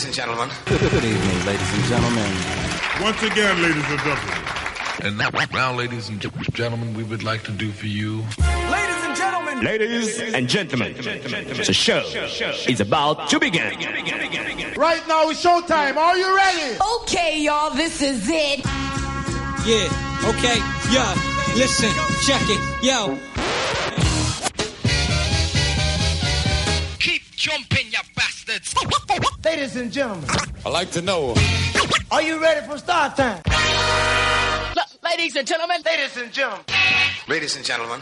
Ladies and gentlemen. Good evening, ladies and gentlemen. Once again, ladies and gentlemen. And now, now, ladies and gentlemen, we would like to do for you. Ladies and gentlemen. Ladies and gentlemen. The show is about to begin. Right now it's showtime. Are you ready? Okay, y'all, this is it. Yeah, okay, yo, listen, check it, yo. Keep jumping, you bastards. Ladies and gentlemen. I like to know. Are you ready for start time? L- ladies and gentlemen. Ladies and gentlemen. Ladies and gentlemen.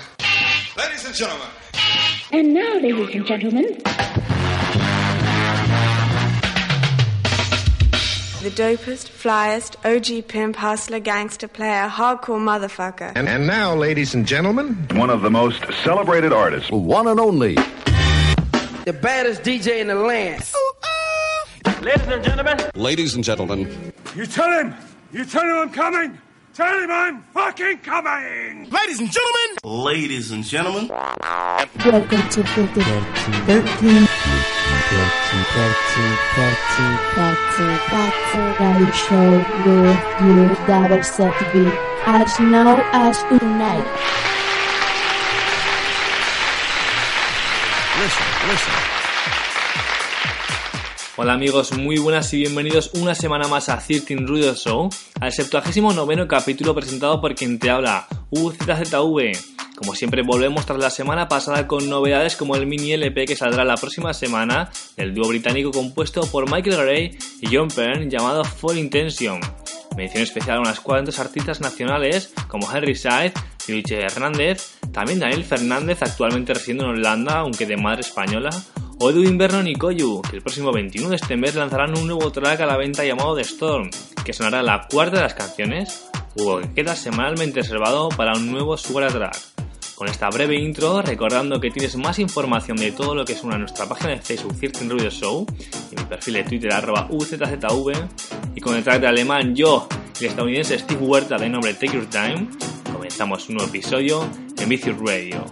Ladies and gentlemen. And now, ladies and gentlemen. The dopest, flyest, OG pimp, hustler, gangster, player, hardcore motherfucker. And, and now, ladies and gentlemen, one of the most celebrated artists, one and only, the baddest DJ in the land. Ladies and gentlemen. Ladies and gentlemen. You tell him. You tell him I'm coming. Tell him I'm fucking coming. Ladies and gentlemen. Ladies and gentlemen. Welcome to 13. 13. Radio show with you that are set to be as now as tonight. Listen, Hola amigos, muy buenas y bienvenidos una semana más a 13 Ruido Show, al 79 noveno capítulo presentado por quien te habla, UZZV. Como siempre volvemos tras la semana pasada con novedades como el mini LP que saldrá la próxima semana del dúo británico compuesto por Michael Gray y John Penn llamado Full Intention. Mención especial a unas cuantos artistas nacionales como Henry Syed, Luis Hernández, también Daniel Fernández actualmente residiendo en Holanda aunque de madre española, o Edwin Vernon y Koyu, que el próximo 21 de este mes lanzarán un nuevo track a la venta llamado The Storm, que sonará la cuarta de las canciones, o que queda semanalmente reservado para un nuevo Sugar Track. Con esta breve intro, recordando que tienes más información de todo lo que suena en nuestra página de Facebook 13 Radio Show, y mi perfil de Twitter arroba UZZV, y con el track de alemán yo el estadounidense Steve Huerta de nombre Take Your Time, comenzamos un nuevo episodio en Vicious Radio.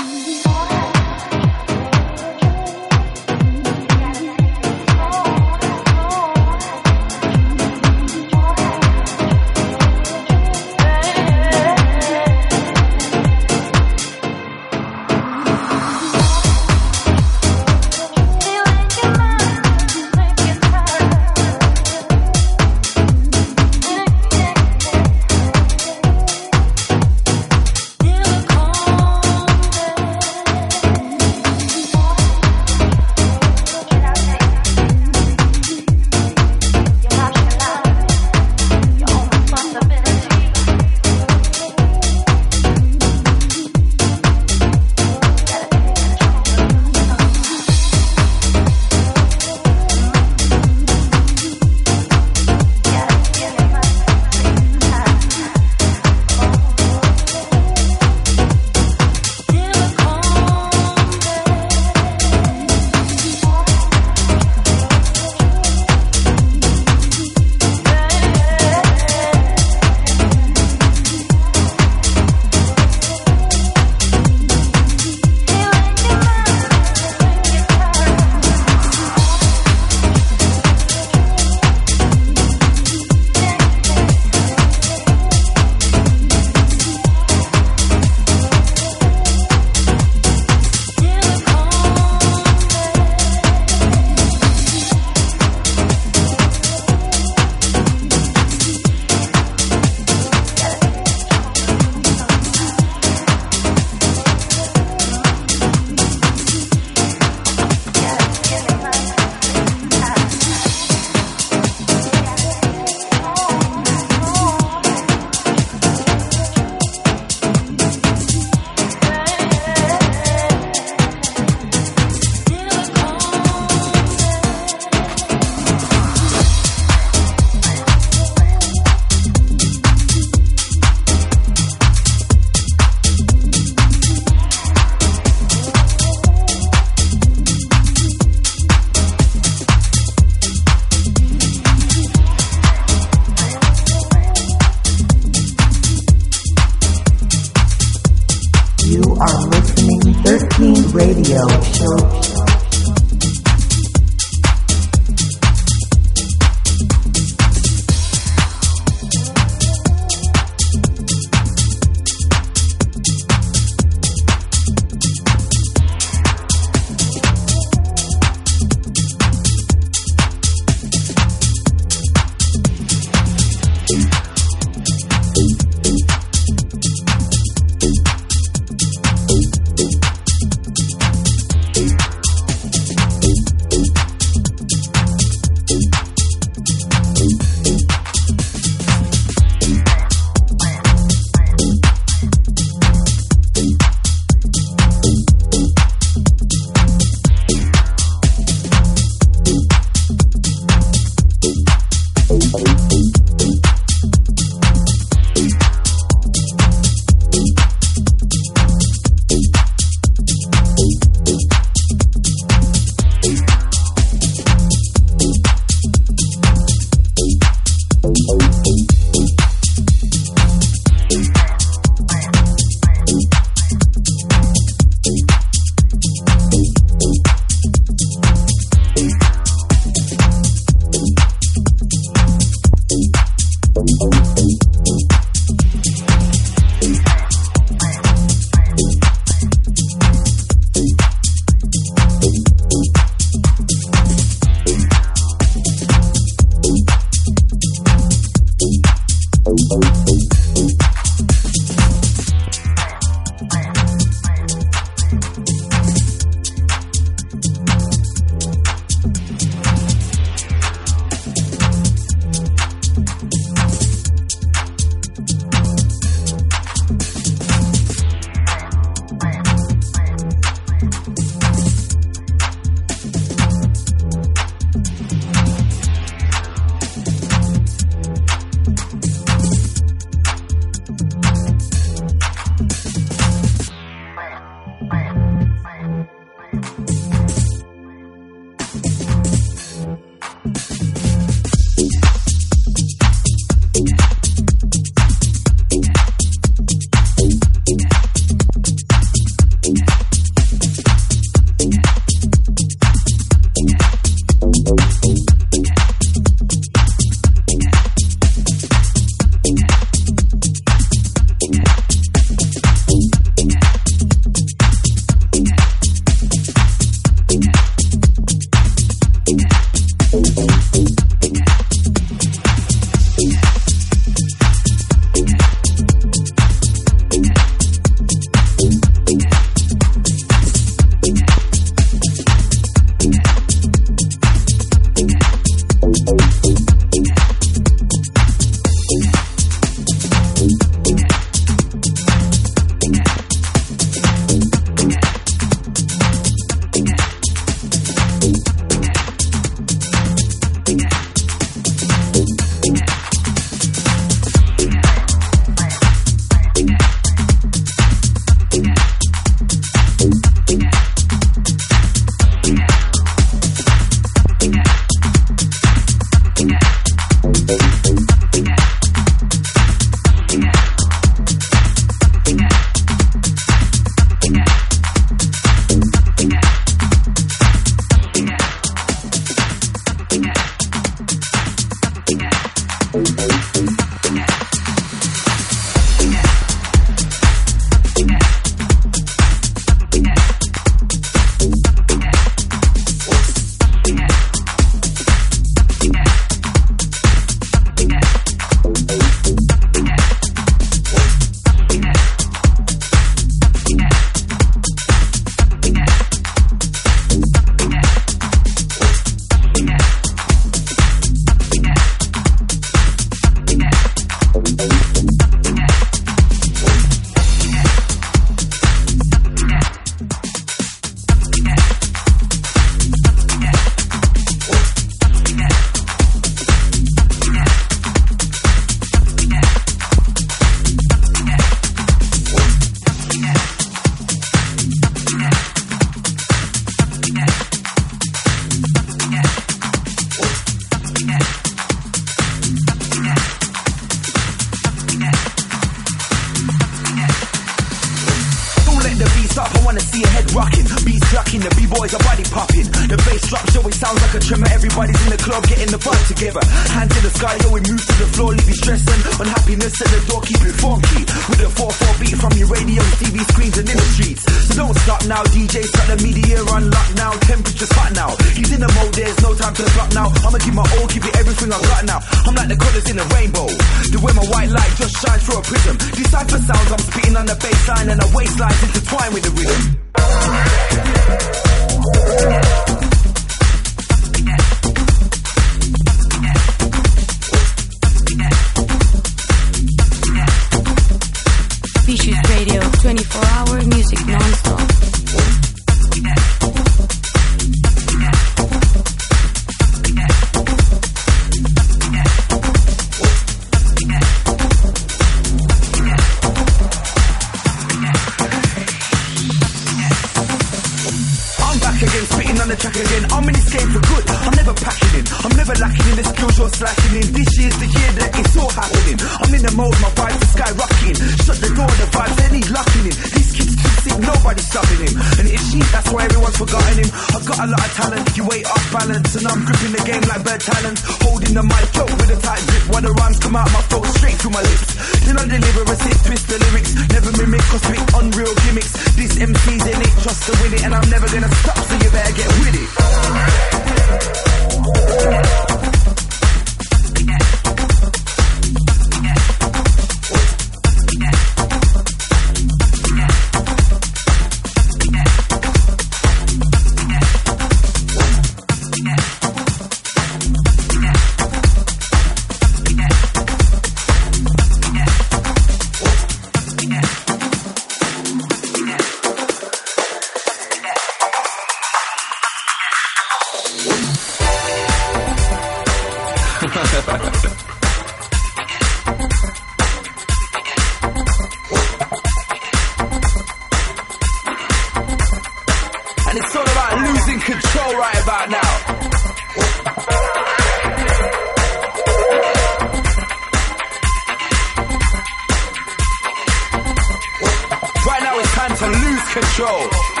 control.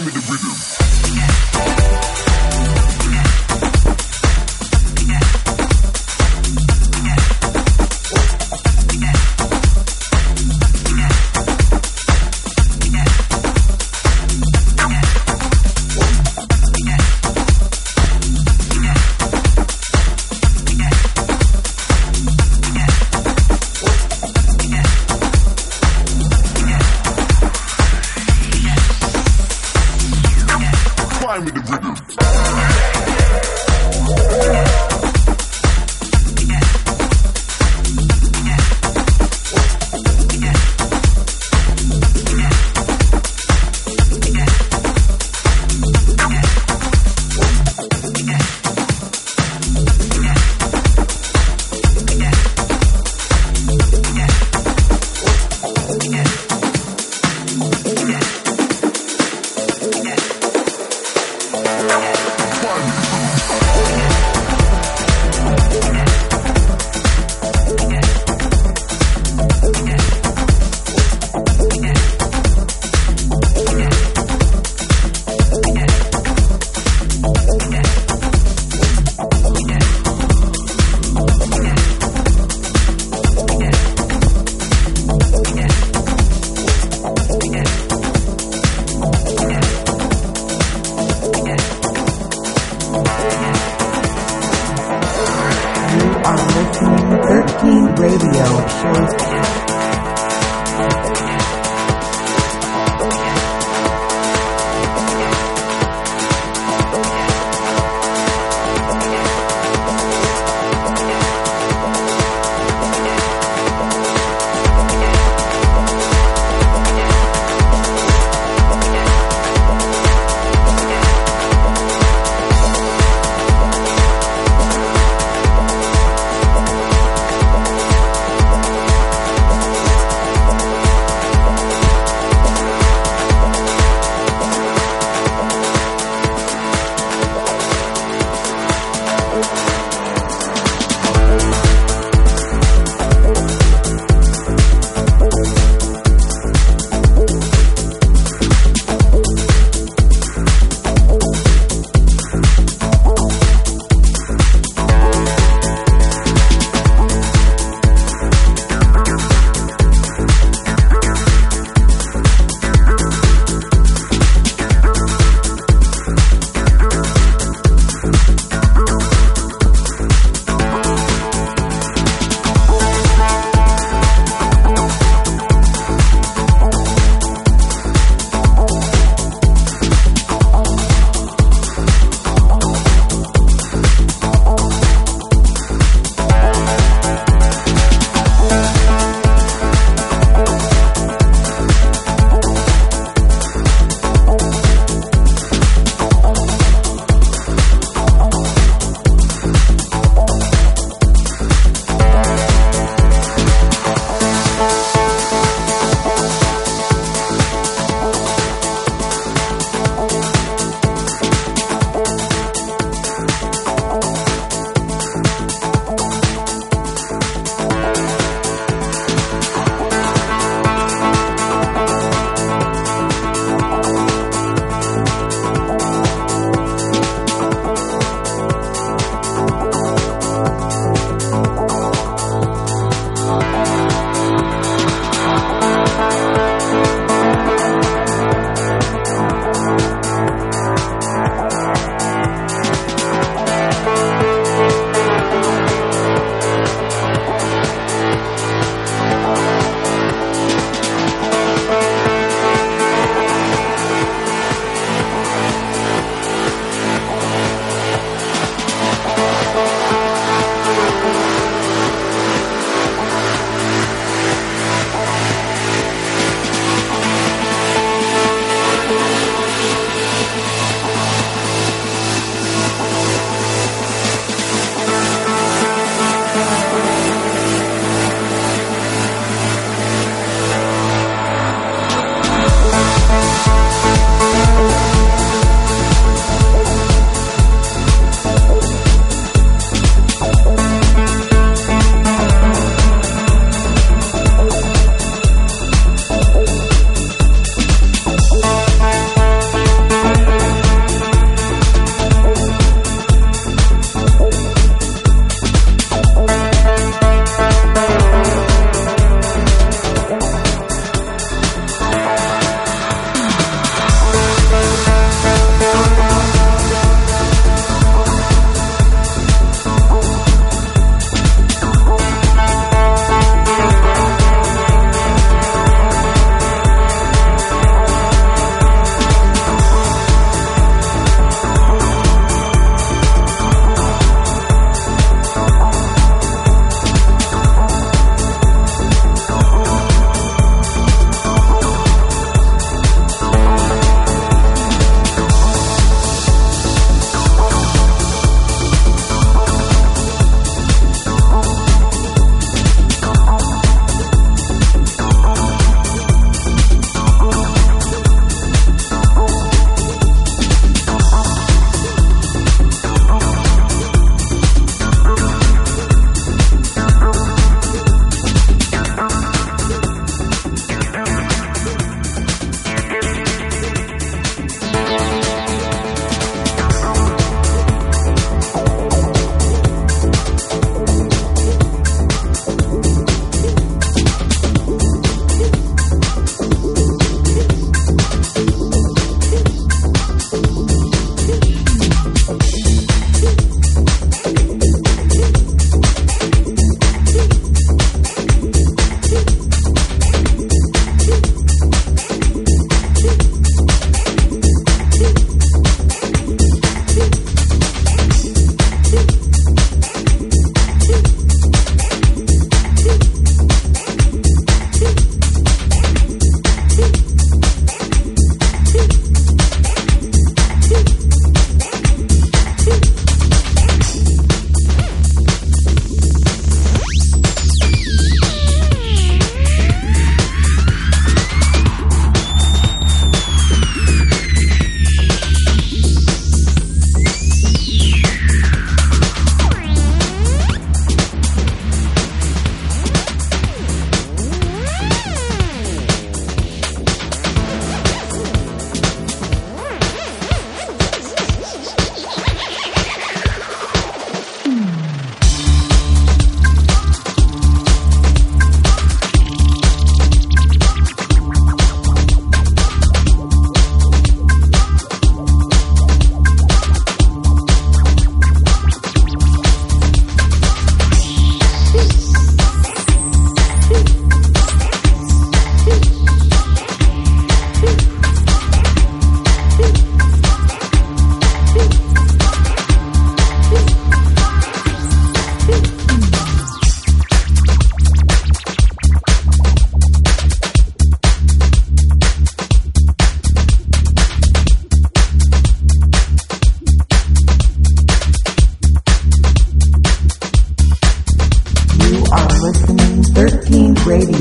time in the rhythm.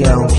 down.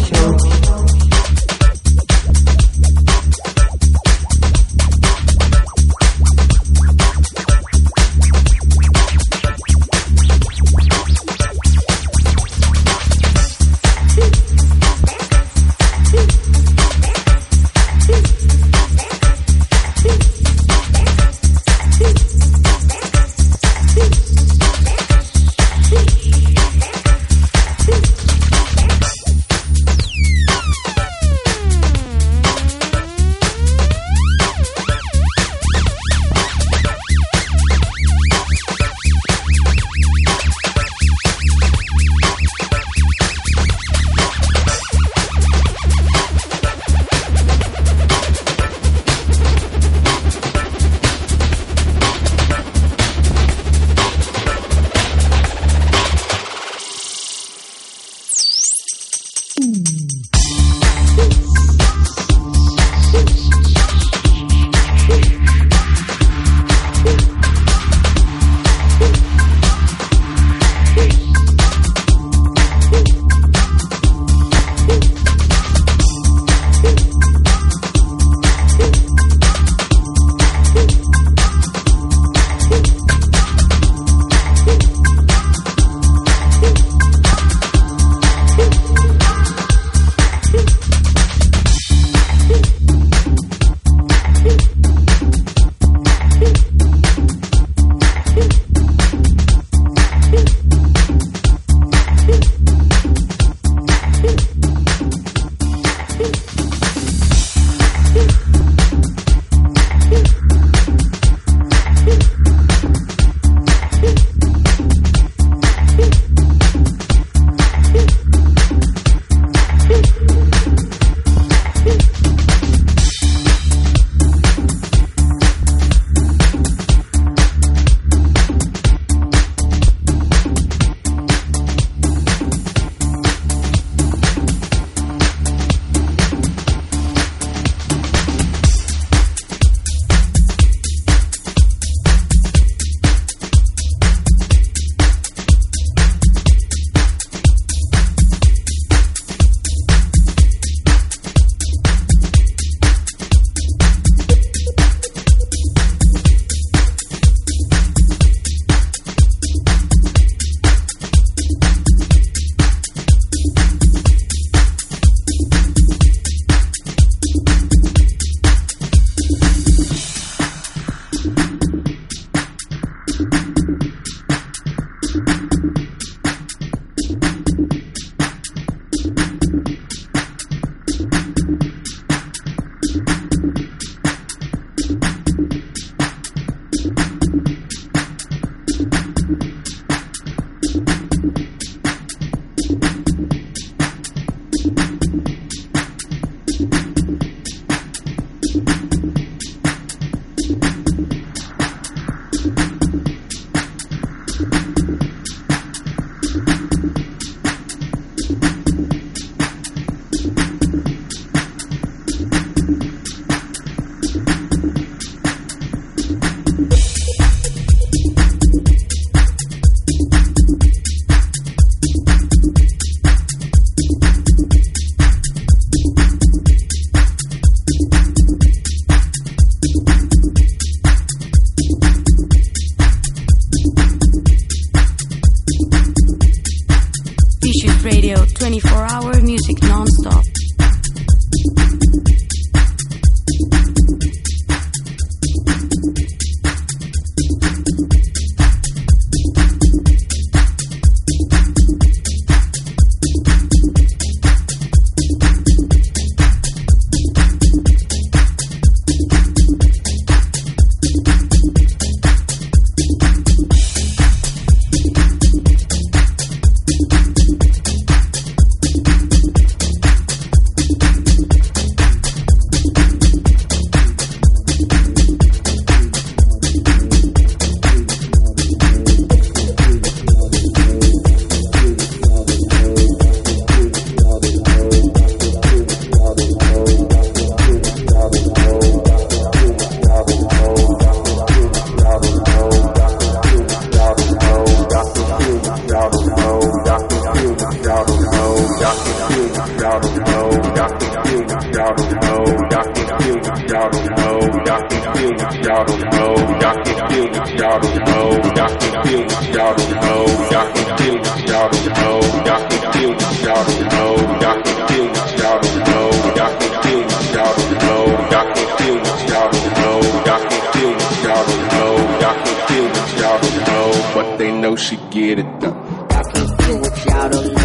she get it done. I can feel what y'all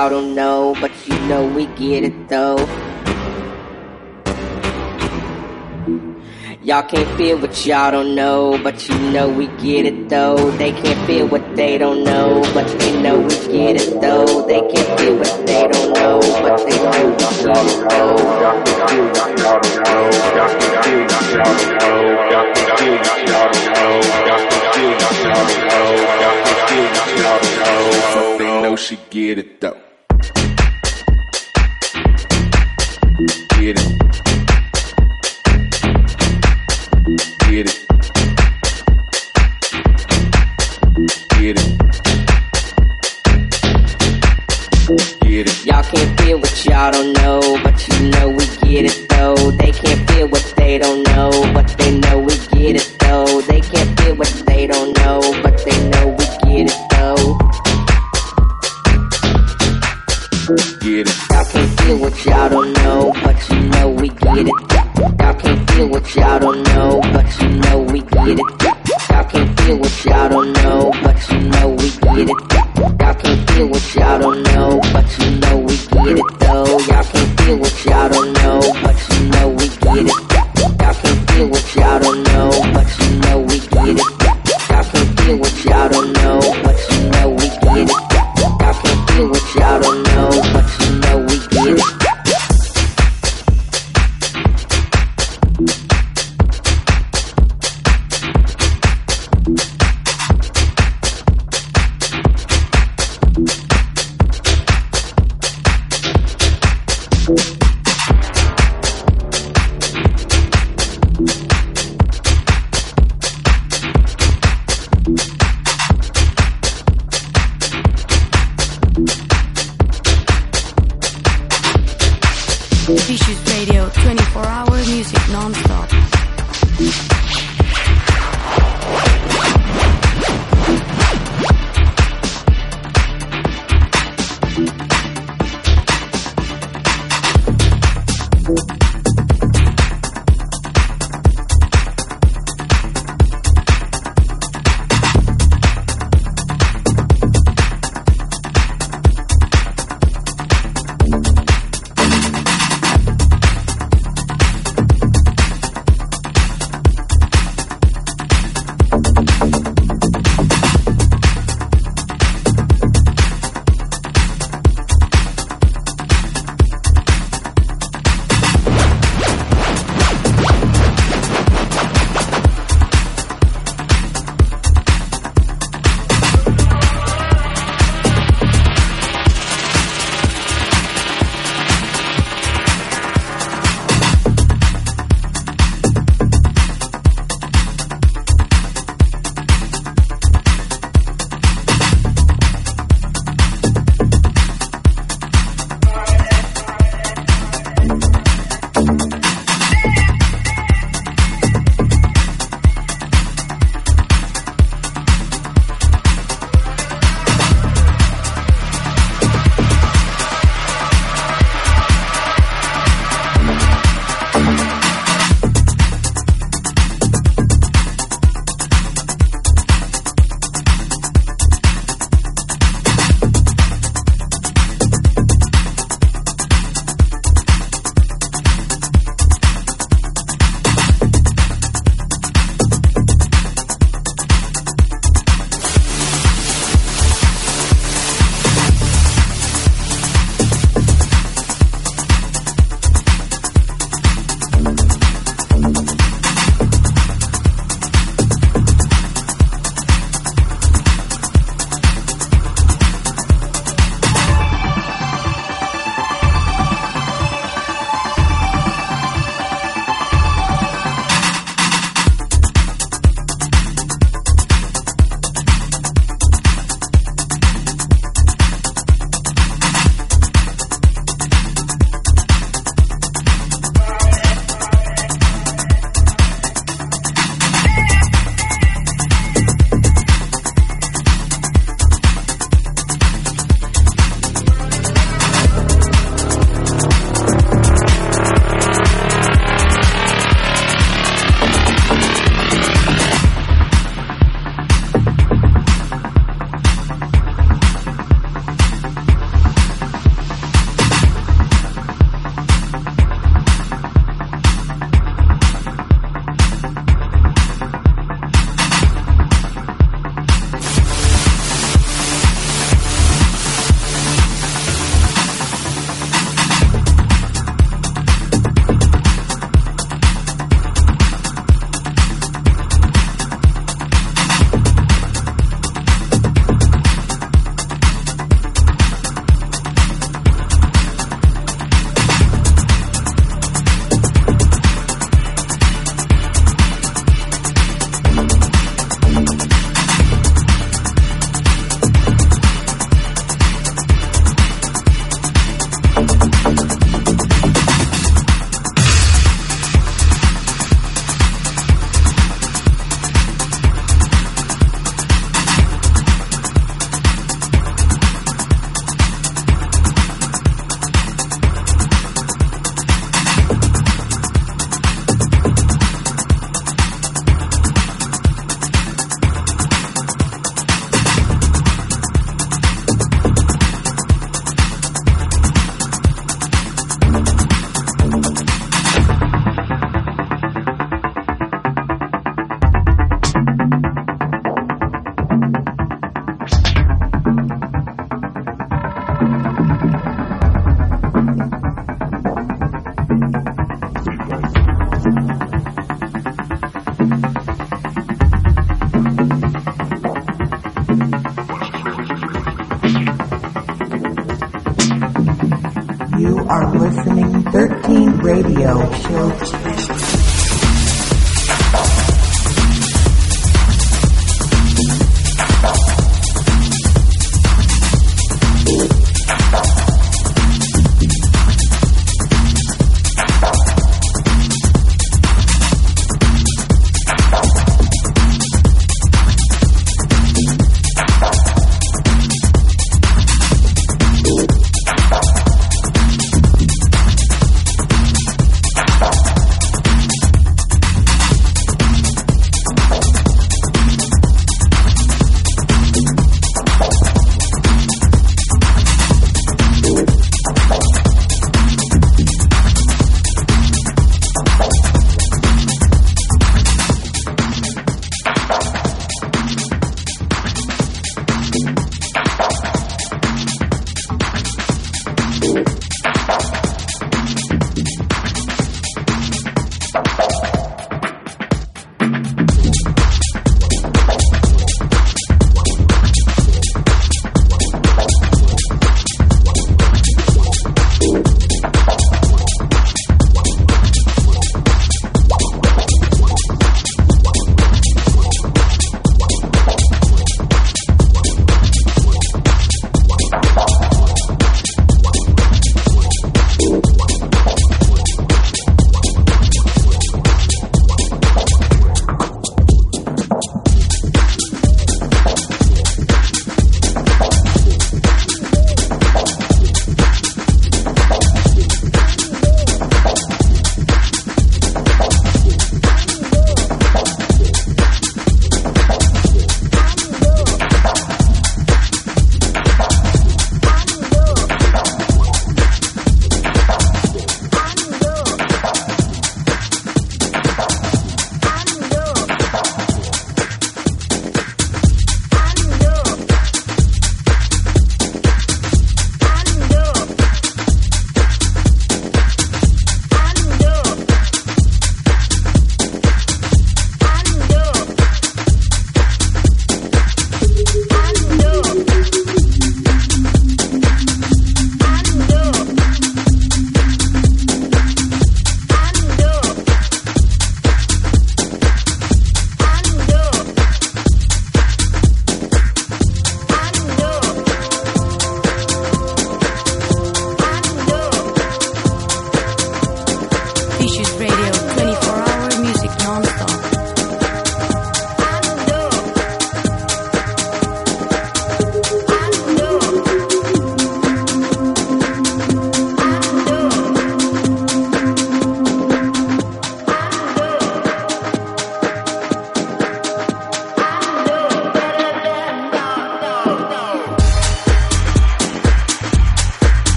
I don't know, but you know we get it though. Y'all can't feel what y'all don't know, but you know we get it though. They can't feel what they don't know, but you know we get it though. They can't feel what they don't know, but they know we get it though. They know she get it though. Get it. Get it. Get it. Get it. Y'all can't feel what y'all don't know,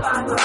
Bye.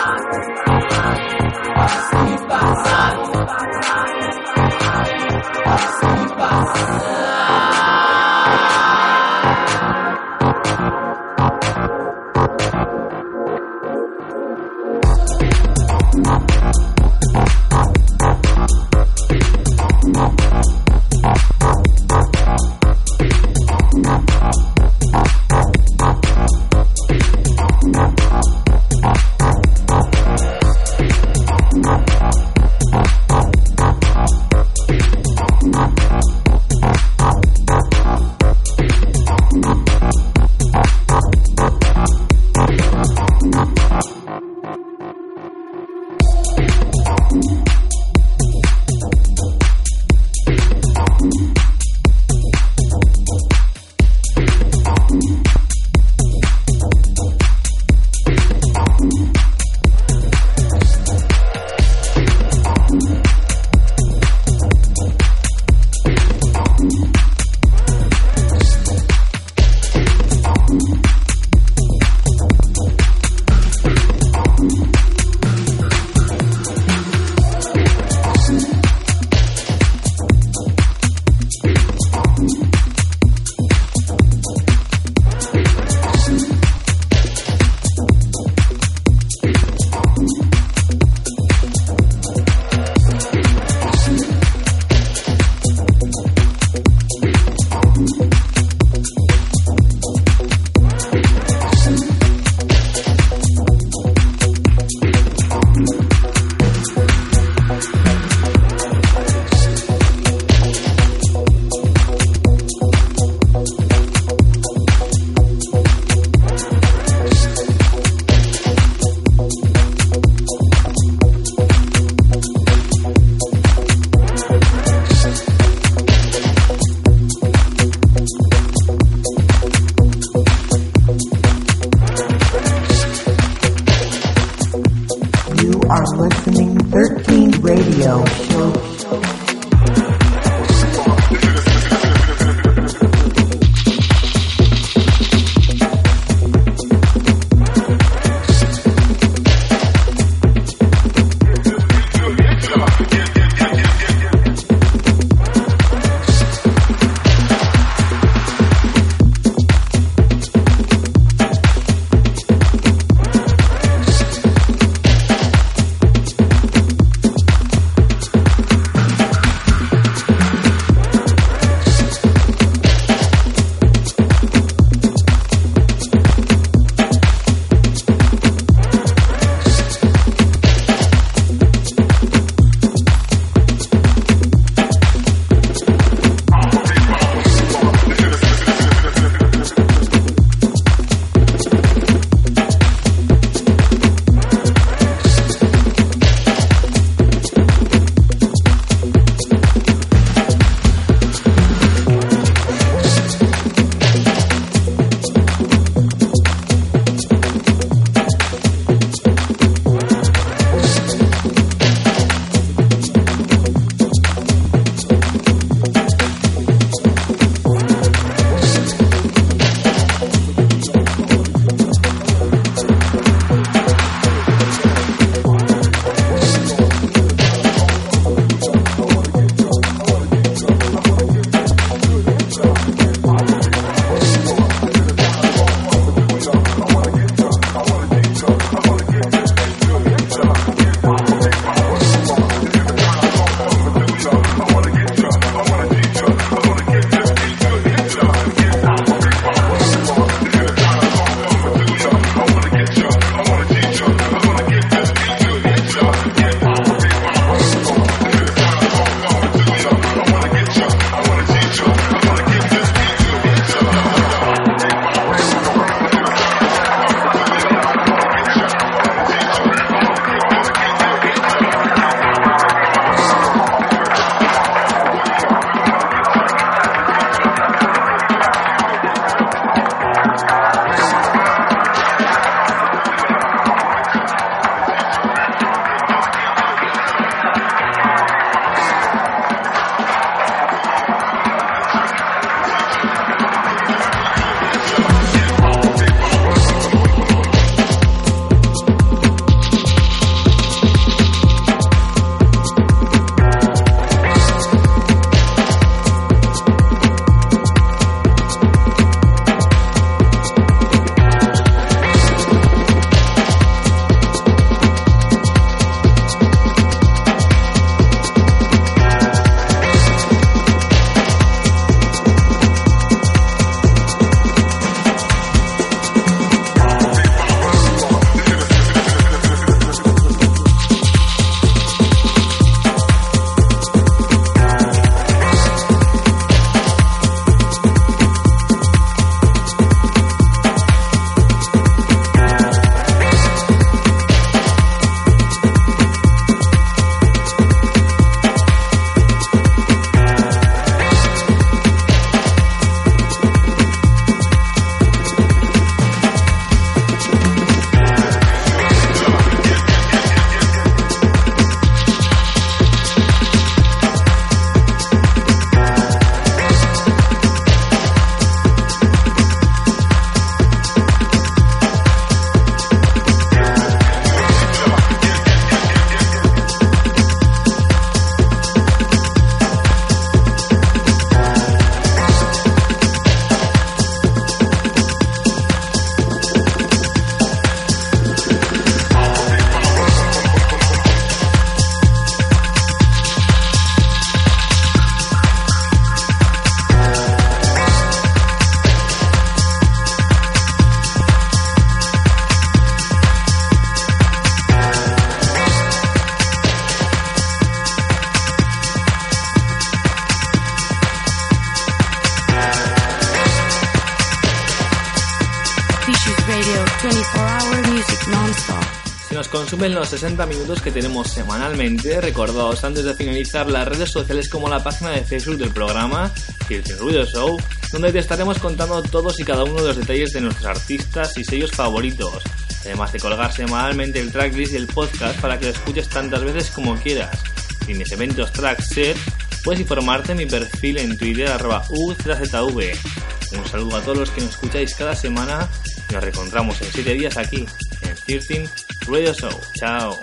Consumen los 60 minutos que tenemos semanalmente. Recordaos antes de finalizar las redes sociales como la página de Facebook del programa Kirsten Ruido Show, donde te estaremos contando todos y cada uno de los detalles de nuestros artistas y sellos favoritos. Además de colgar semanalmente el tracklist y el podcast para que lo escuches tantas veces como quieras. Si mis eventos track set, puedes informarte en mi perfil en Twitter arroba UZZV. Un saludo a todos los que nos escucháis cada semana nos reencontramos en 7 días aquí en 13 Radio Show. Chao.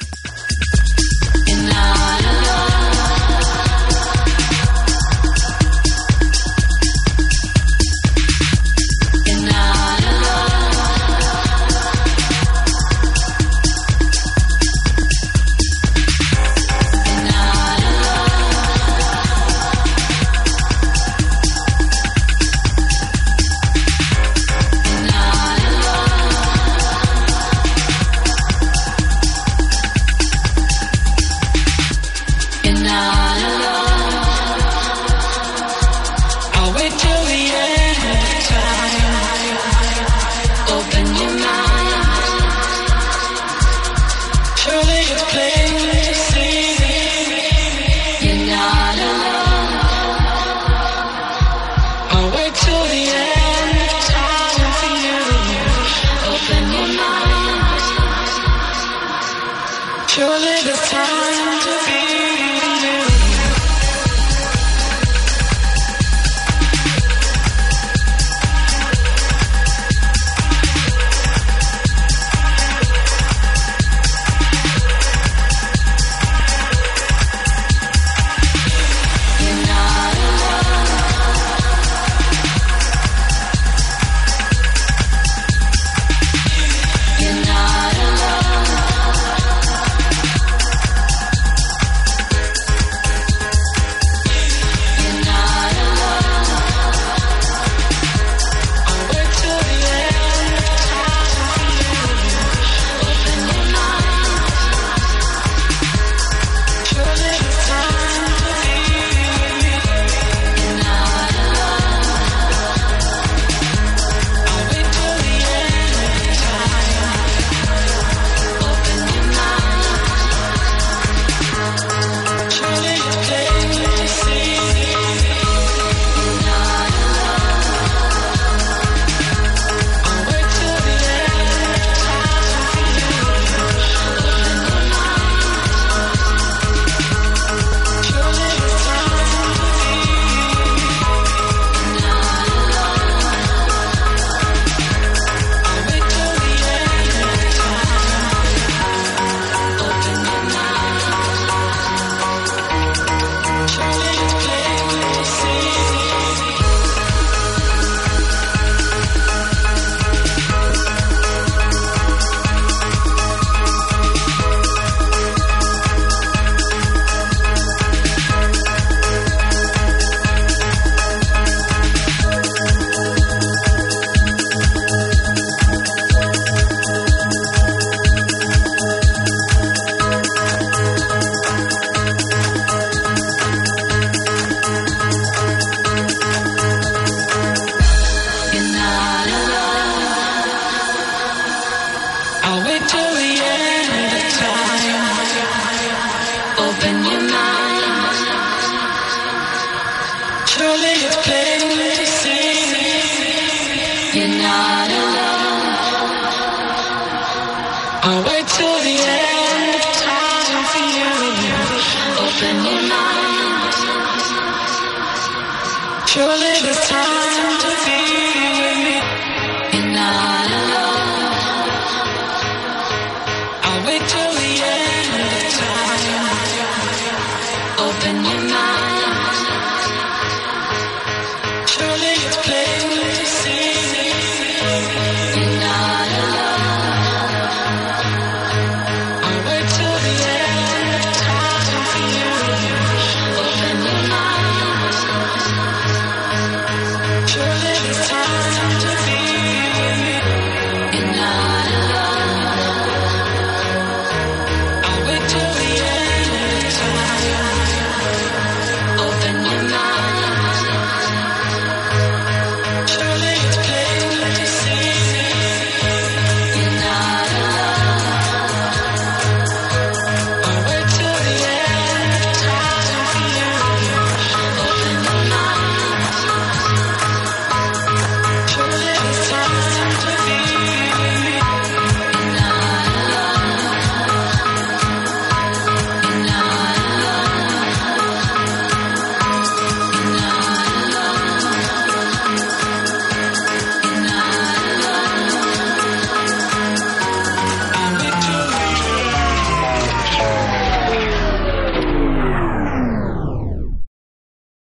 Surely it's